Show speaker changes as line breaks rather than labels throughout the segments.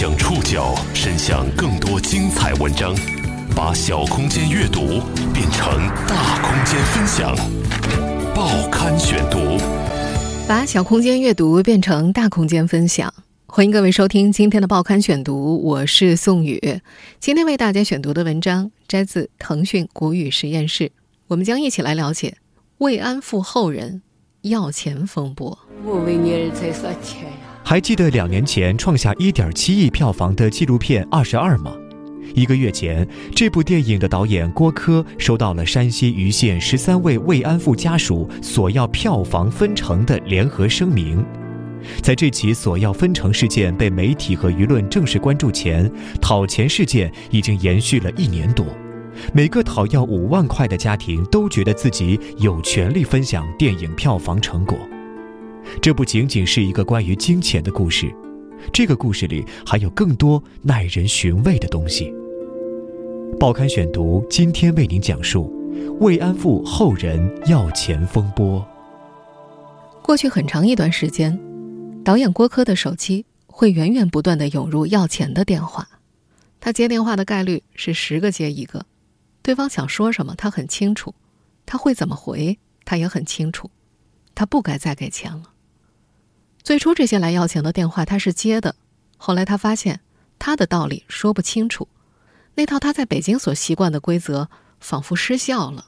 将触角伸向更多精彩文章，把小空间阅读变成大空间分享。报刊选读，
把小空间阅读变成大空间分享。欢迎各位收听今天的报刊选读，我是宋宇。今天为大家选读的文章摘自腾讯古语实验室，我们将一起来了解慰安妇后人要钱风波。
我为你儿才少钱呀！
还记得两年前创下一点七亿票房的纪录片《二十二》吗？一个月前，这部电影的导演郭柯收到了山西盂县十三位慰安妇家属索要票房分成的联合声明。在这起索要分成事件被媒体和舆论正式关注前，讨钱事件已经延续了一年多。每个讨要五万块的家庭都觉得自己有权利分享电影票房成果。这不仅仅是一个关于金钱的故事，这个故事里还有更多耐人寻味的东西。报刊选读今天为您讲述慰安妇后人要钱风波。
过去很长一段时间，导演郭柯的手机会源源不断的涌入要钱的电话，他接电话的概率是十个接一个。对方想说什么，他很清楚；他会怎么回，他也很清楚。他不该再给钱了。最初这些来要钱的电话他是接的，后来他发现他的道理说不清楚，那套他在北京所习惯的规则仿佛失效了。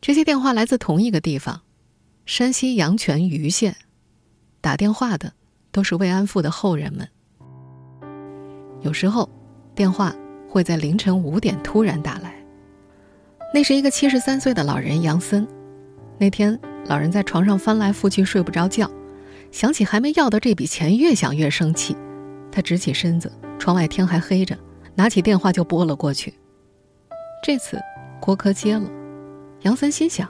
这些电话来自同一个地方，山西阳泉盂县，打电话的都是慰安妇的后人们。有时候，电话会在凌晨五点突然打来，那是一个七十三岁的老人杨森。那天，老人在床上翻来覆去睡不着觉。想起还没要到这笔钱，越想越生气。他直起身子，窗外天还黑着，拿起电话就拨了过去。这次，郭柯接了。杨森心想：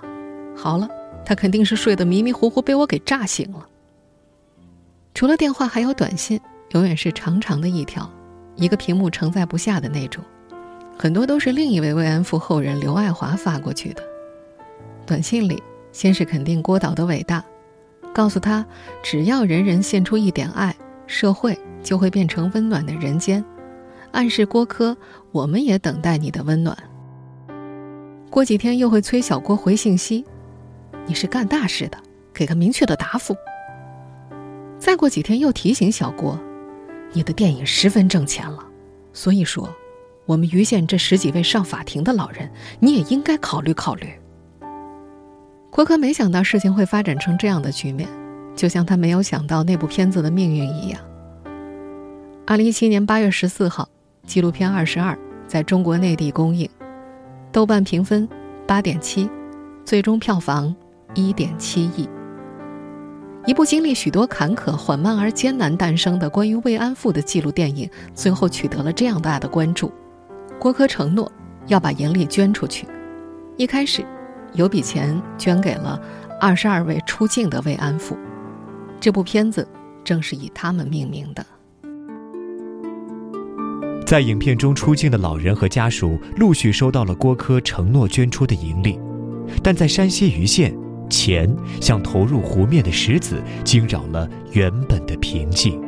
好了，他肯定是睡得迷迷糊糊，被我给炸醒了。除了电话，还有短信，永远是长长的一条，一个屏幕承载不下的那种。很多都是另一位慰安妇后人刘爱华发过去的。短信里，先是肯定郭导的伟大。告诉他，只要人人献出一点爱，社会就会变成温暖的人间。暗示郭柯，我们也等待你的温暖。过几天又会催小郭回信息，你是干大事的，给个明确的答复。再过几天又提醒小郭，你的电影十分挣钱了，所以说，我们盂县这十几位上法庭的老人，你也应该考虑考虑。郭柯没想到事情会发展成这样的局面，就像他没有想到那部片子的命运一样。二零一七年八月十四号，纪录片《二十二》在中国内地公映，豆瓣评分八点七，最终票房一点七亿。一部经历许多坎坷、缓慢而艰难诞生的关于慰安妇的纪录电影，最后取得了这样大的关注。郭柯承诺要把盈利捐出去，一开始。有笔钱捐给了二十二位出境的慰安妇，这部片子正是以他们命名的。
在影片中出境的老人和家属陆续收到了郭柯承诺捐出的盈利，但在山西盂县，钱像投入湖面的石子，惊扰了原本的平静。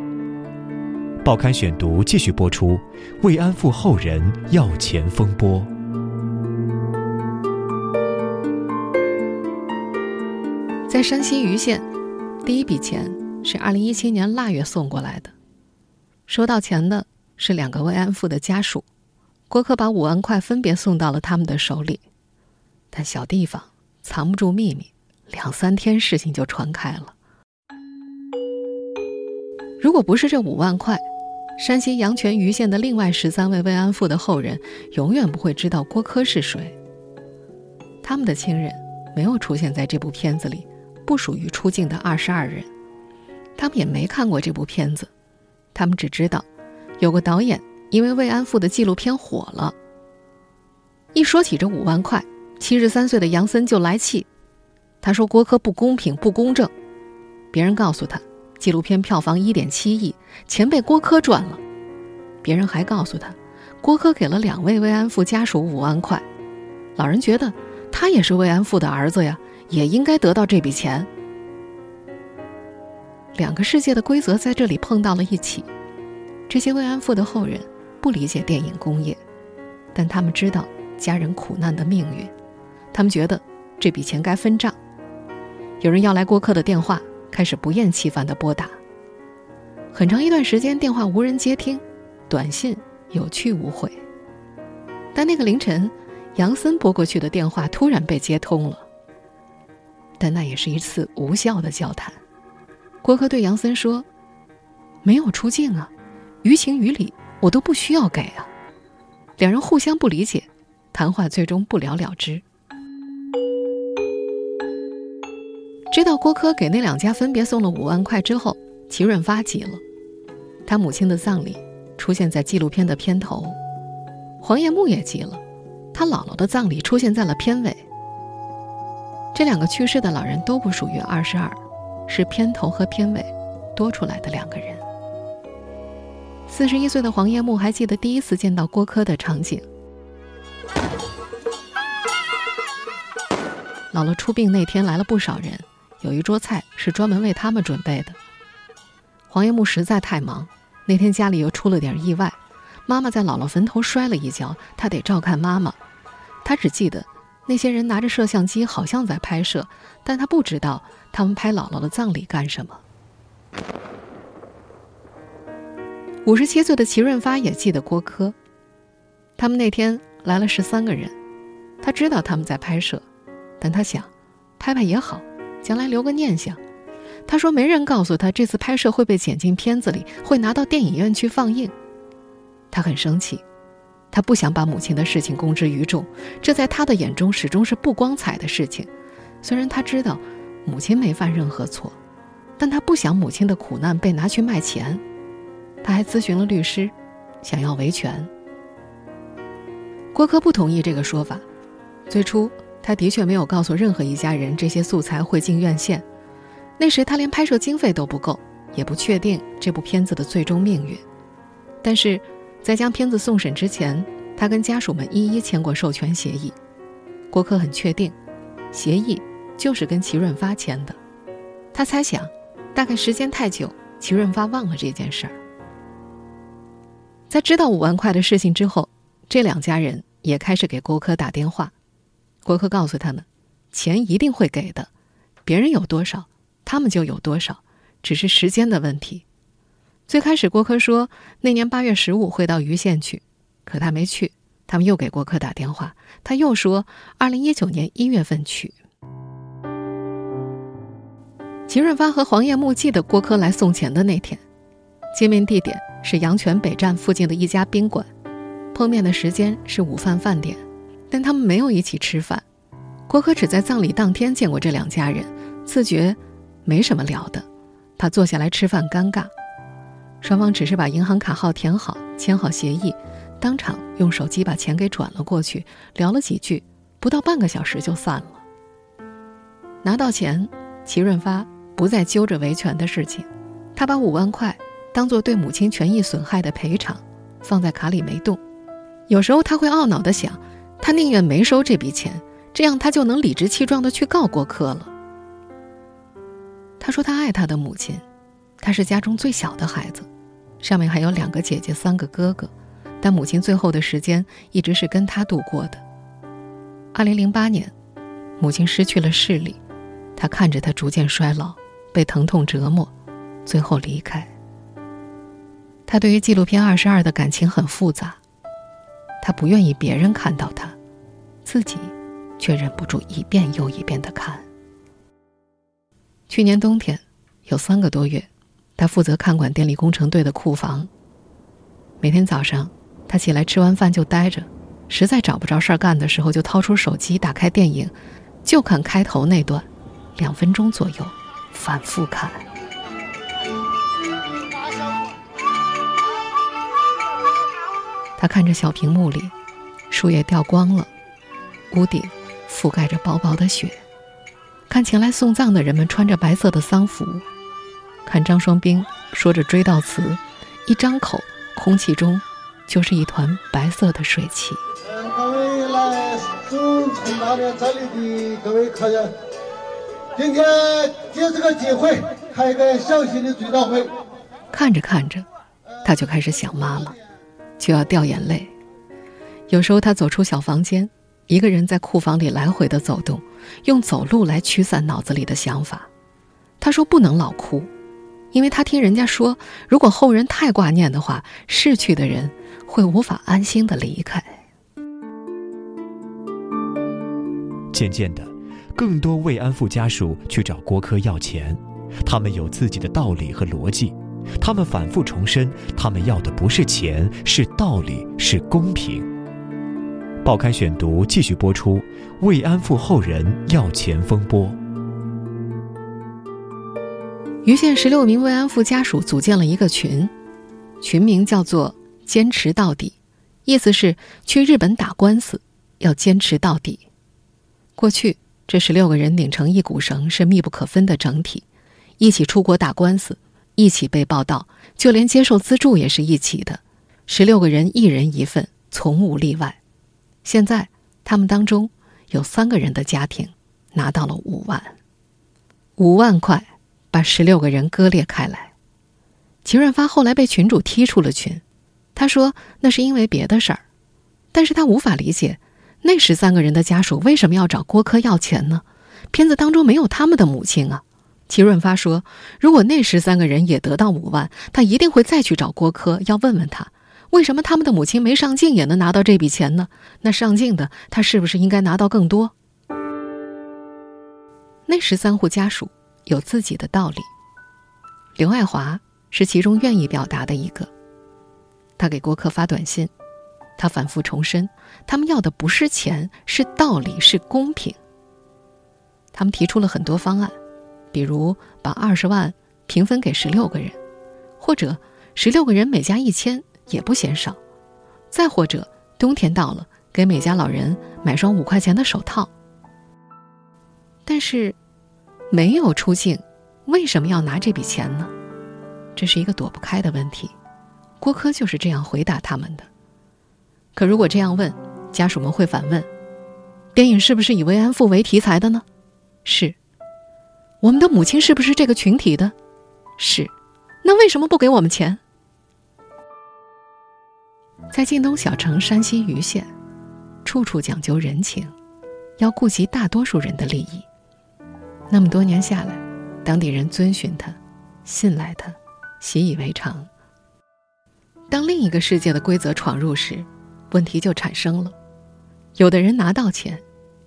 报刊选读继续播出：慰安妇后人要钱风波。
在山西盂县，第一笔钱是二零一七年腊月送过来的。收到钱的是两个慰安妇的家属，郭柯把五万块分别送到了他们的手里。但小地方藏不住秘密，两三天事情就传开了。如果不是这五万块，山西阳泉盂县的另外十三位慰安妇的后人永远不会知道郭柯是谁。他们的亲人没有出现在这部片子里。不属于出境的二十二人，他们也没看过这部片子，他们只知道，有个导演因为慰安妇的纪录片火了。一说起这五万块，七十三岁的杨森就来气，他说郭柯不公平不公正。别人告诉他，纪录片票房一点七亿，钱被郭柯赚了。别人还告诉他，郭柯给了两位慰安妇家属五万块，老人觉得他也是慰安妇的儿子呀。也应该得到这笔钱。两个世界的规则在这里碰到了一起，这些慰安妇的后人不理解电影工业，但他们知道家人苦难的命运，他们觉得这笔钱该分账。有人要来过客的电话，开始不厌其烦地拨打。很长一段时间，电话无人接听，短信有去无回。但那个凌晨，杨森拨过去的电话突然被接通了。但那也是一次无效的交谈。郭柯对杨森说：“没有出镜啊。”于情于理，我都不需要给啊。两人互相不理解，谈话最终不了了之。知道郭柯给那两家分别送了五万块之后，齐润发急了。他母亲的葬礼出现在纪录片的片头，黄叶木也急了，他姥姥的葬礼出现在了片尾。这两个去世的老人都不属于二十二，是片头和片尾多出来的两个人。四十一岁的黄叶木还记得第一次见到郭柯的场景。姥姥出殡那天来了不少人，有一桌菜是专门为他们准备的。黄叶木实在太忙，那天家里又出了点意外，妈妈在姥姥坟头摔了一跤，他得照看妈妈。他只记得那些人拿着摄像机，好像在拍摄，但他不知道他们拍姥姥的葬礼干什么。五十七岁的齐润发也记得郭柯。他们那天来了十三个人，他知道他们在拍摄，但他想，拍拍也好，将来留个念想。他说没人告诉他这次拍摄会被剪进片子里，会拿到电影院去放映。他很生气，他不想把母亲的事情公之于众，这在他的眼中始终是不光彩的事情。虽然他知道母亲没犯任何错，但他不想母亲的苦难被拿去卖钱。他还咨询了律师，想要维权。郭柯不同意这个说法。最初，他的确没有告诉任何一家人这些素材会进院线。那时他连拍摄经费都不够，也不确定这部片子的最终命运。但是，在将片子送审之前，他跟家属们一一签过授权协议。郭柯很确定，协议就是跟齐润发签的。他猜想，大概时间太久，齐润发忘了这件事儿。在知道五万块的事情之后，这两家人也开始给郭柯打电话。郭柯告诉他们，钱一定会给的，别人有多少，他们就有多少，只是时间的问题。最开始，郭柯说那年八月十五会到盂县去，可他没去。他们又给郭柯打电话，他又说二零一九年一月份去。秦润发和黄叶木记得郭柯来送钱的那天，见面地点。是阳泉北站附近的一家宾馆，碰面的时间是午饭饭点，但他们没有一起吃饭。郭柯只在葬礼当天见过这两家人，自觉没什么聊的，怕坐下来吃饭尴尬。双方只是把银行卡号填好，签好协议，当场用手机把钱给转了过去，聊了几句，不到半个小时就散了。拿到钱，齐润发不再揪着维权的事情，他把五万块。当做对母亲权益损害的赔偿，放在卡里没动。有时候他会懊恼地想，他宁愿没收这笔钱，这样他就能理直气壮地去告郭柯了。他说他爱他的母亲，他是家中最小的孩子，上面还有两个姐姐、三个哥哥，但母亲最后的时间一直是跟他度过的。二零零八年，母亲失去了视力，他看着她逐渐衰老，被疼痛折磨，最后离开。他对于纪录片《二十二》的感情很复杂，他不愿意别人看到他，自己却忍不住一遍又一遍的看。去年冬天，有三个多月，他负责看管电力工程队的库房。每天早上，他起来吃完饭就待着，实在找不着事儿干的时候，就掏出手机打开电影，就看开头那段，两分钟左右，反复看。他看着小屏幕里，树叶掉光了，屋顶覆盖着薄薄的雪，看前来送葬的人们穿着白色的丧服，看张双兵说着追悼词，一张口，空气中就是一团白色的水汽。各位来送大连葬礼的各位客人，今天借这个机会开个小型的追悼会。看着看着，他就开始想妈妈，就要掉眼泪。有时候他走出小房间，一个人在库房里来回的走动，用走路来驱散脑子里的想法。他说不能老哭，因为他听人家说，如果后人太挂念的话，逝去的人会无法安心的离开。
渐渐的，更多慰安妇家属去找郭柯要钱，他们有自己的道理和逻辑，他们反复重申，他们要的不是钱，是道理，是公平。报刊选读继续播出：慰安妇后人要钱风波。
盂县十六名慰安妇家属组建了一个群，群名叫做“坚持到底”，意思是去日本打官司要坚持到底。过去，这十六个人拧成一股绳，是密不可分的整体，一起出国打官司，一起被报道，就连接受资助也是一起的。十六个人一人一份，从无例外。现在，他们当中有三个人的家庭拿到了五万，五万块把十六个人割裂开来。齐润发后来被群主踢出了群，他说那是因为别的事儿，但是他无法理解。那十三个人的家属为什么要找郭柯要钱呢？片子当中没有他们的母亲啊。齐润发说，如果那十三个人也得到五万，他一定会再去找郭柯，要问问他，为什么他们的母亲没上镜也能拿到这笔钱呢？那上镜的他是不是应该拿到更多？那十三户家属有自己的道理。刘爱华是其中愿意表达的一个，他给郭柯发短信。他反复重申，他们要的不是钱，是道理，是公平。他们提出了很多方案，比如把二十万平分给十六个人，或者十六个人每家一千也不嫌少，再或者冬天到了，给每家老人买双五块钱的手套。但是，没有出境，为什么要拿这笔钱呢？这是一个躲不开的问题。郭柯就是这样回答他们的。可如果这样问，家属们会反问：电影是不是以慰安妇为题材的呢？是。我们的母亲是不是这个群体的？是。那为什么不给我们钱？在晋东小城山西盂县，处处讲究人情，要顾及大多数人的利益。那么多年下来，当地人遵循他，信赖他，习以为常。当另一个世界的规则闯入时，问题就产生了，有的人拿到钱，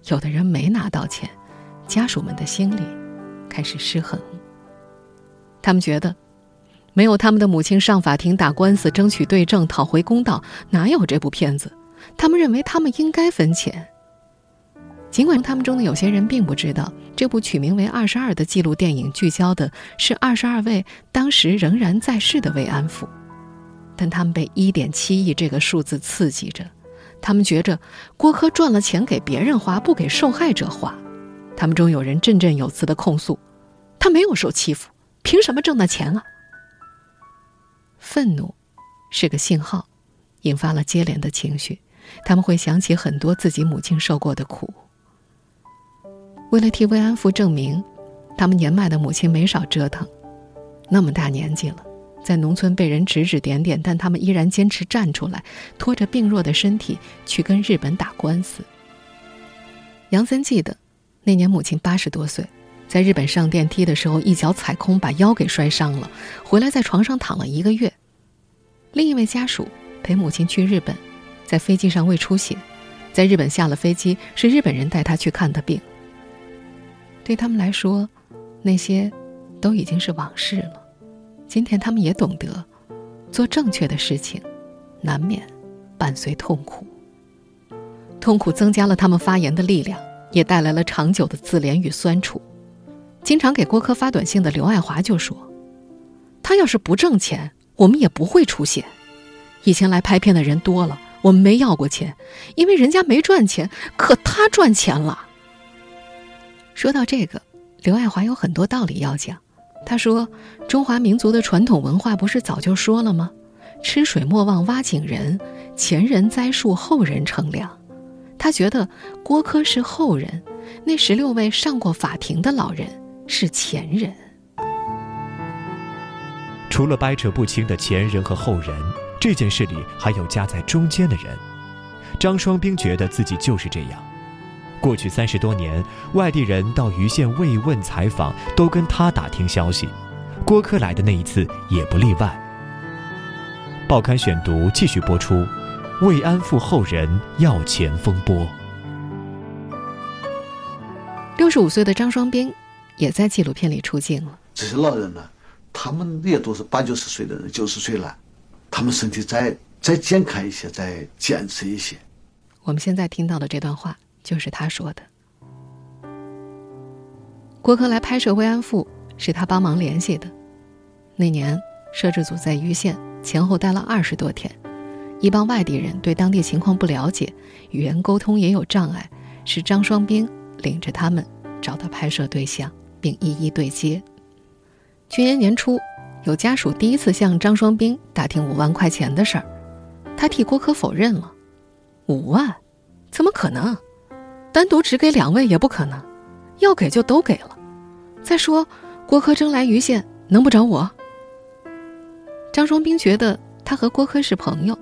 有的人没拿到钱，家属们的心里开始失衡。他们觉得，没有他们的母亲上法庭打官司争取对证讨回公道，哪有这部片子？他们认为他们应该分钱。尽管他们中的有些人并不知道，这部取名为《二十二》的纪录电影聚焦的是二十二位当时仍然在世的慰安妇。但他们被一点七亿这个数字刺激着，他们觉着郭柯赚了钱给别人花，不给受害者花。他们中有人振振有词的控诉：“他没有受欺负，凭什么挣那钱啊？”愤怒是个信号，引发了接连的情绪。他们会想起很多自己母亲受过的苦。为了替慰安妇证明，他们年迈的母亲没少折腾，那么大年纪了。在农村被人指指点点，但他们依然坚持站出来，拖着病弱的身体去跟日本打官司。杨森记得，那年母亲八十多岁，在日本上电梯的时候一脚踩空，把腰给摔伤了，回来在床上躺了一个月。另一位家属陪母亲去日本，在飞机上胃出血，在日本下了飞机，是日本人带他去看的病。对他们来说，那些都已经是往事了。今天他们也懂得，做正确的事情，难免伴随痛苦。痛苦增加了他们发言的力量，也带来了长久的自怜与酸楚。经常给郭柯发短信的刘爱华就说：“他要是不挣钱，我们也不会出现。以前来拍片的人多了，我们没要过钱，因为人家没赚钱，可他赚钱了。”说到这个，刘爱华有很多道理要讲。他说：“中华民族的传统文化不是早就说了吗？吃水莫忘挖井人，前人栽树，后人乘凉。”他觉得郭柯是后人，那十六位上过法庭的老人是前人。
除了掰扯不清的前人和后人，这件事里还有夹在中间的人。张双兵觉得自己就是这样。过去三十多年，外地人到盂县慰问采访，都跟他打听消息。郭柯来的那一次也不例外。报刊选读继续播出：慰安妇后人要钱风波。
六十五岁的张双冰也在纪录片里出镜了。
这些老人呢，他们也都是八九十岁的人，九十岁了，他们身体再再健康一些，再坚持一些。
我们现在听到的这段话就是他说的。郭柯来拍摄慰安妇是他帮忙联系的。那年摄制组在盂县前后待了二十多天，一帮外地人对当地情况不了解，语言沟通也有障碍，是张双兵领着他们找到拍摄对象，并一一对接。去年年初，有家属第一次向张双兵打听五万块钱的事儿，他替郭柯否认了。五万，怎么可能？单独只给两位也不可能，要给就都给了。再说，郭柯征来盂县，能不找我？张双冰觉得他和郭柯是朋友。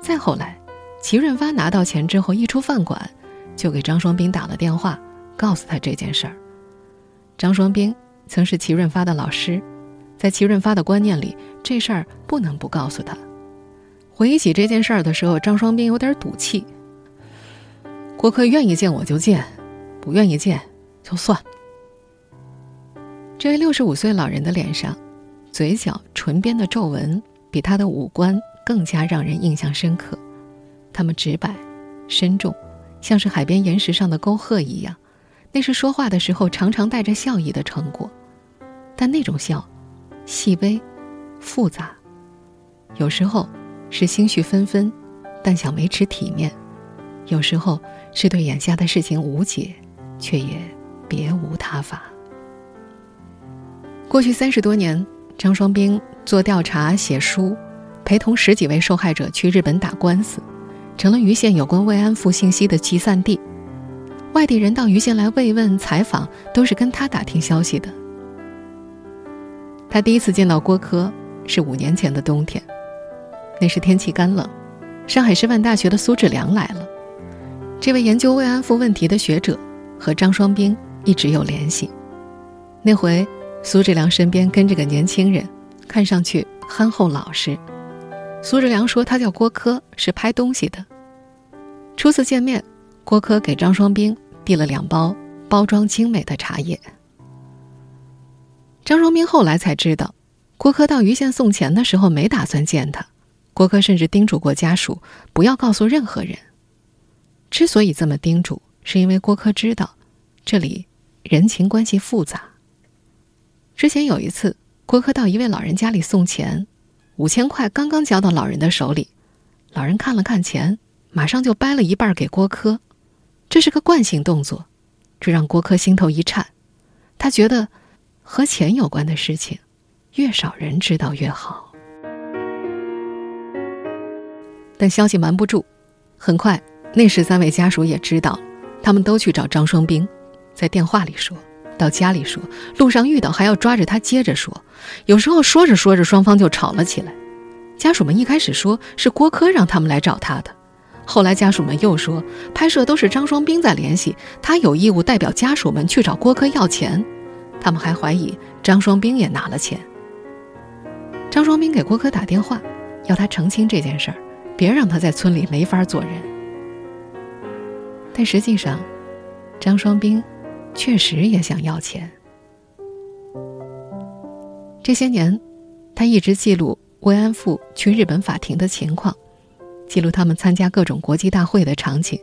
再后来，齐润发拿到钱之后，一出饭馆，就给张双冰打了电话，告诉他这件事儿。张双冰曾是齐润发的老师，在齐润发的观念里，这事儿不能不告诉他。回忆起这件事儿的时候，张双冰有点赌气。顾客愿意见我就见，不愿意见就算。这位六十五岁老人的脸上，嘴角、唇边的皱纹比他的五官更加让人印象深刻。他们直白、深重，像是海边岩石上的沟壑一样。那是说话的时候常常带着笑意的成果，但那种笑，细微、复杂，有时候。是心绪纷纷，但想维持体面；有时候是对眼下的事情无解，却也别无他法。过去三十多年，张双兵做调查、写书，陪同十几位受害者去日本打官司，成了盂县有关慰安妇信息的集散地。外地人到盂县来慰问、采访，都是跟他打听消息的。他第一次见到郭柯是五年前的冬天。那时天气干冷，上海师范大学的苏志良来了。这位研究慰安妇问题的学者和张双冰一直有联系。那回苏志良身边跟着个年轻人，看上去憨厚老实。苏志良说他叫郭柯，是拍东西的。初次见面，郭柯给张双冰递了两包包装精美的茶叶。张双冰后来才知道，郭柯到盂县送钱的时候没打算见他。郭柯甚至叮嘱过家属不要告诉任何人。之所以这么叮嘱，是因为郭柯知道这里人情关系复杂。之前有一次，郭柯到一位老人家里送钱，五千块刚刚交到老人的手里，老人看了看钱，马上就掰了一半给郭柯，这是个惯性动作，这让郭柯心头一颤。他觉得和钱有关的事情，越少人知道越好。但消息瞒不住，很快那十三位家属也知道，他们都去找张双兵，在电话里说，到家里说，路上遇到还要抓着他接着说，有时候说着说着双方就吵了起来。家属们一开始说是郭柯让他们来找他的，后来家属们又说拍摄都是张双兵在联系，他有义务代表家属们去找郭柯要钱，他们还怀疑张双兵也拿了钱。张双兵给郭柯打电话，要他澄清这件事儿。别让他在村里没法做人。但实际上，张双兵确实也想要钱。这些年，他一直记录慰安妇去日本法庭的情况，记录他们参加各种国际大会的场景。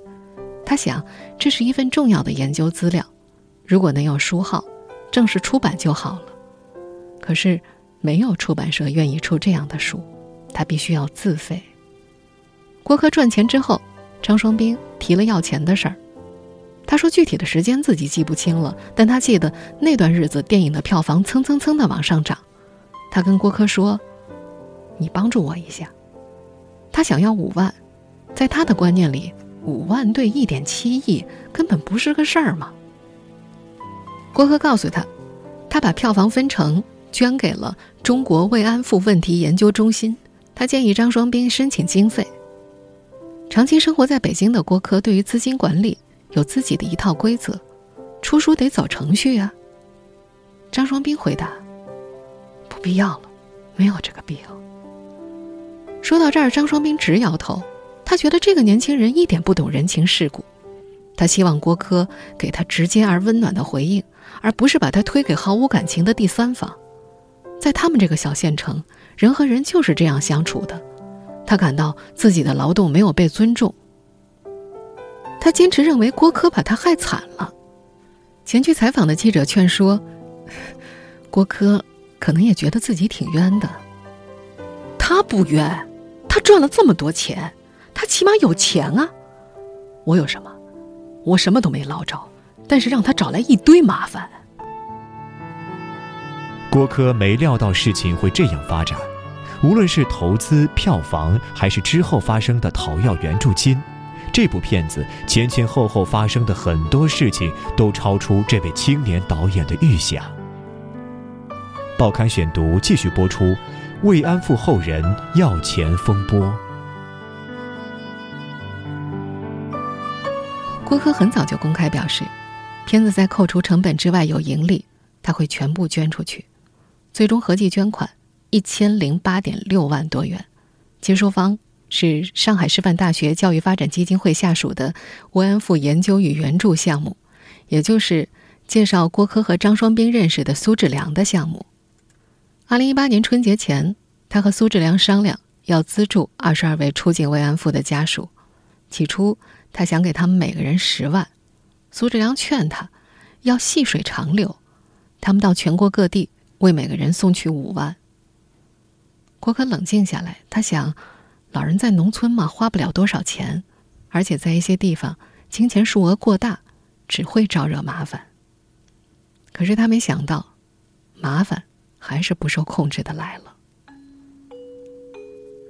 他想，这是一份重要的研究资料，如果能有书号，正式出版就好了。可是，没有出版社愿意出这样的书，他必须要自费。郭柯赚钱之后，张双兵提了要钱的事儿。他说具体的时间自己记不清了，但他记得那段日子电影的票房蹭蹭蹭的往上涨。他跟郭柯说：“你帮助我一下。”他想要五万，在他的观念里，五万对一点七亿根本不是个事儿嘛。郭柯告诉他，他把票房分成捐给了中国慰安妇问题研究中心。他建议张双斌申请经费。长期生活在北京的郭柯对于资金管理有自己的一套规则，出书得走程序啊。张双斌回答：“不必要了，没有这个必要。”说到这儿，张双斌直摇头，他觉得这个年轻人一点不懂人情世故。他希望郭柯给他直接而温暖的回应，而不是把他推给毫无感情的第三方。在他们这个小县城，人和人就是这样相处的。他感到自己的劳动没有被尊重。他坚持认为郭柯把他害惨了。前去采访的记者劝说，郭柯可能也觉得自己挺冤的。他不冤，他赚了这么多钱，他起码有钱啊。我有什么？我什么都没捞着，但是让他找来一堆麻烦。
郭柯没料到事情会这样发展，无论是投资、票房，还是之后发生的讨要援助金，这部片子前前后后发生的很多事情都超出这位青年导演的预想。报刊选读继续播出：慰安妇后人要钱风波。
郭柯很早就公开表示，片子在扣除成本之外有盈利，他会全部捐出去。最终合计捐款一千零八点六万多元，接收方是上海师范大学教育发展基金会下属的慰安妇研究与援助项目，也就是介绍郭柯和张双斌认识的苏志良的项目。二零一八年春节前，他和苏志良商量要资助二十二位出境慰安妇的家属，起初。他想给他们每个人十万，苏志良劝他要细水长流，他们到全国各地为每个人送去五万。郭可冷静下来，他想，老人在农村嘛，花不了多少钱，而且在一些地方，金钱数额过大，只会招惹麻烦。可是他没想到，麻烦还是不受控制的来了。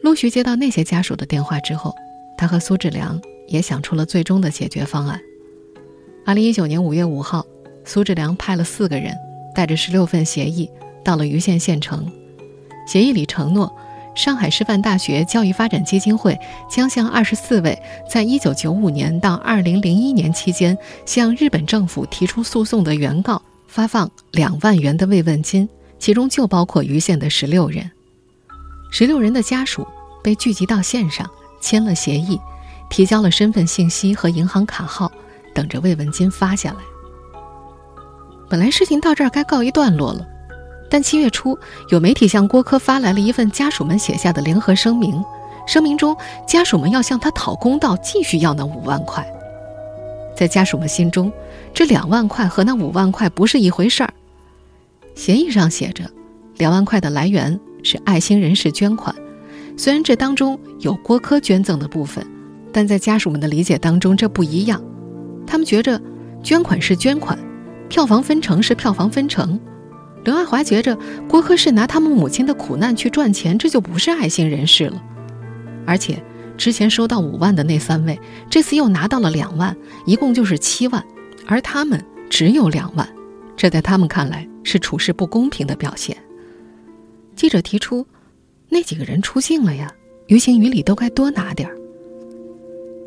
陆续接到那些家属的电话之后，他和苏志良。也想出了最终的解决方案。二零一九年五月五号，苏志良派了四个人，带着十六份协议到了盂县县城。协议里承诺，上海师范大学教育发展基金会将向二十四位在一九九五年到二零零一年期间向日本政府提出诉讼的原告发放两万元的慰问金，其中就包括盂县的十六人。十六人的家属被聚集到县上，签了协议。提交了身份信息和银行卡号，等着慰问金发下来。本来事情到这儿该告一段落了，但七月初有媒体向郭柯发来了一份家属们写下的联合声明，声明中家属们要向他讨公道，继续要那五万块。在家属们心中，这两万块和那五万块不是一回事儿。协议上写着，两万块的来源是爱心人士捐款，虽然这当中有郭柯捐赠的部分。但在家属们的理解当中，这不一样。他们觉着，捐款是捐款，票房分成是票房分成。刘爱华觉着，郭柯是拿他们母亲的苦难去赚钱，这就不是爱心人士了。而且，之前收到五万的那三位，这次又拿到了两万，一共就是七万，而他们只有两万，这在他们看来是处事不公平的表现。记者提出，那几个人出镜了呀，于情于理都该多拿点儿。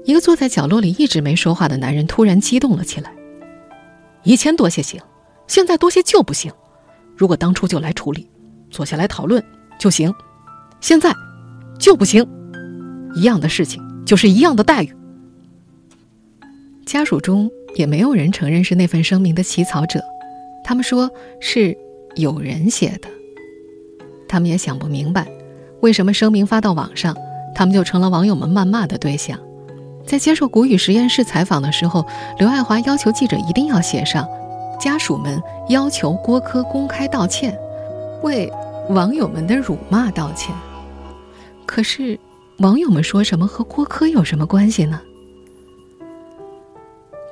一个坐在角落里一直没说话的男人突然激动了起来。以前多些行，现在多些就不行。如果当初就来处理，坐下来讨论就行，现在就不行。一样的事情就是一样的待遇。家属中也没有人承认是那份声明的起草者，他们说是有人写的。他们也想不明白，为什么声明发到网上，他们就成了网友们谩骂的对象。在接受谷雨实验室采访的时候，刘爱华要求记者一定要写上，家属们要求郭柯公开道歉，为网友们的辱骂道歉。可是，网友们说什么和郭柯有什么关系呢？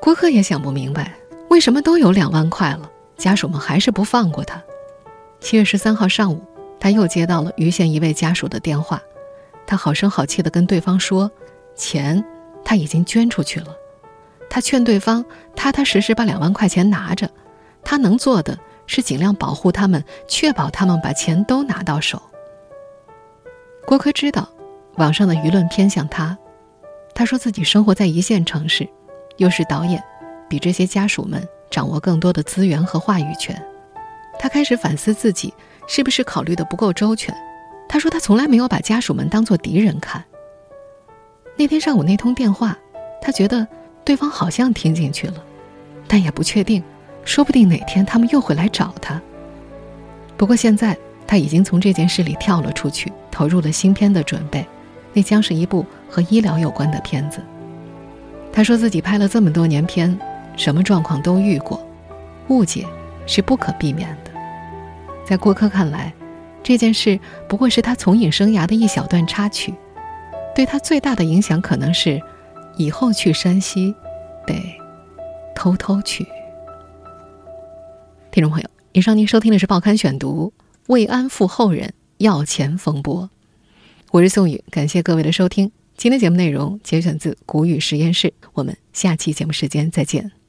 郭柯也想不明白，为什么都有两万块了，家属们还是不放过他。七月十三号上午，他又接到了盂县一位家属的电话，他好声好气地跟对方说，钱。他已经捐出去了，他劝对方踏踏实实把两万块钱拿着，他能做的是尽量保护他们，确保他们把钱都拿到手。郭柯知道，网上的舆论偏向他。他说自己生活在一线城市，又是导演，比这些家属们掌握更多的资源和话语权。他开始反思自己是不是考虑的不够周全。他说他从来没有把家属们当做敌人看。那天上午那通电话，他觉得对方好像听进去了，但也不确定，说不定哪天他们又会来找他。不过现在他已经从这件事里跳了出去，投入了新片的准备，那将是一部。和医疗有关的片子。他说自己拍了这么多年片，什么状况都遇过，误解是不可避免的。在郭柯看来，这件事不过是他从影生涯的一小段插曲，对他最大的影响可能是，以后去山西，得偷偷去。听众朋友，以上您收听的是《报刊选读》，慰安妇后人要钱风波，我是宋宇，感谢各位的收听。今天节目内容节选自《古语实验室》，我们下期节目时间再见。